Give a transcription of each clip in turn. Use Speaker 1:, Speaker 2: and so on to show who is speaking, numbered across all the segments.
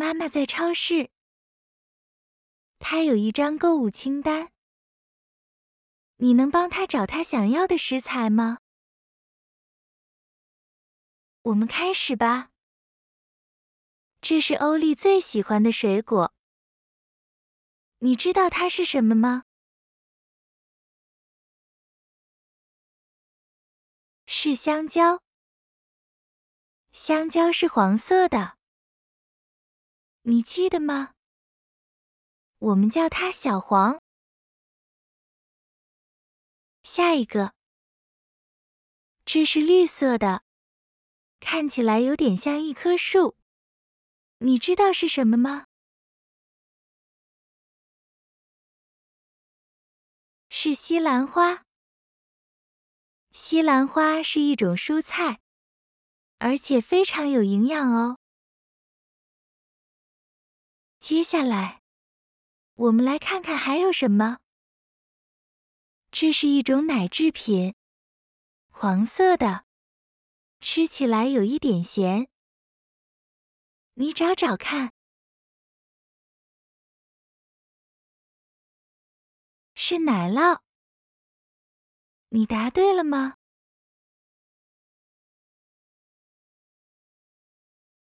Speaker 1: 妈妈在超市，她有一张购物清单。你能帮她找她想要的食材吗？我们开始吧。这是欧丽最喜欢的水果。你知道它是什么吗？是香蕉。香蕉是黄色的。你记得吗？我们叫它小黄。下一个，这是绿色的，看起来有点像一棵树。你知道是什么吗？是西兰花。西兰花是一种蔬菜，而且非常有营养哦。接下来，我们来看看还有什么。这是一种奶制品，黄色的，吃起来有一点咸。你找找看，是奶酪。你答对了吗？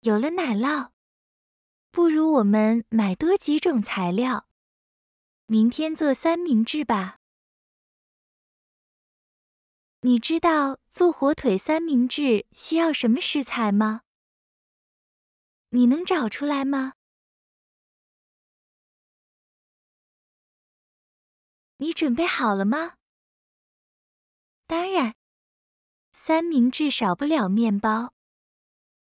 Speaker 1: 有了奶酪。不如我们买多几种材料，明天做三明治吧。你知道做火腿三明治需要什么食材吗？你能找出来吗？你准备好了吗？当然，三明治少不了面包，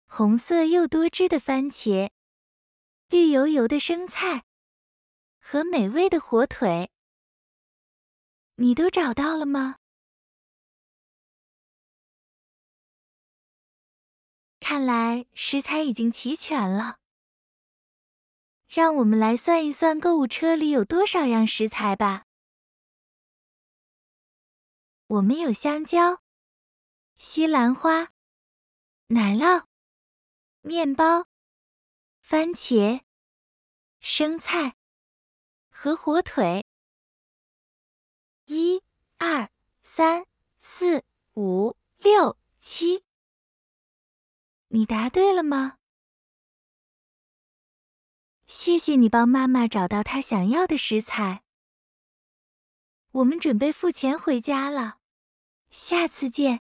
Speaker 1: 红色又多汁的番茄。绿油油的生菜和美味的火腿，你都找到了吗？看来食材已经齐全了。让我们来算一算购物车里有多少样食材吧。我们有香蕉、西兰花、奶酪、面包。番茄、生菜和火腿，一、二、三、四、五、六、七，你答对了吗？谢谢你帮妈妈找到她想要的食材。我们准备付钱回家了，下次见。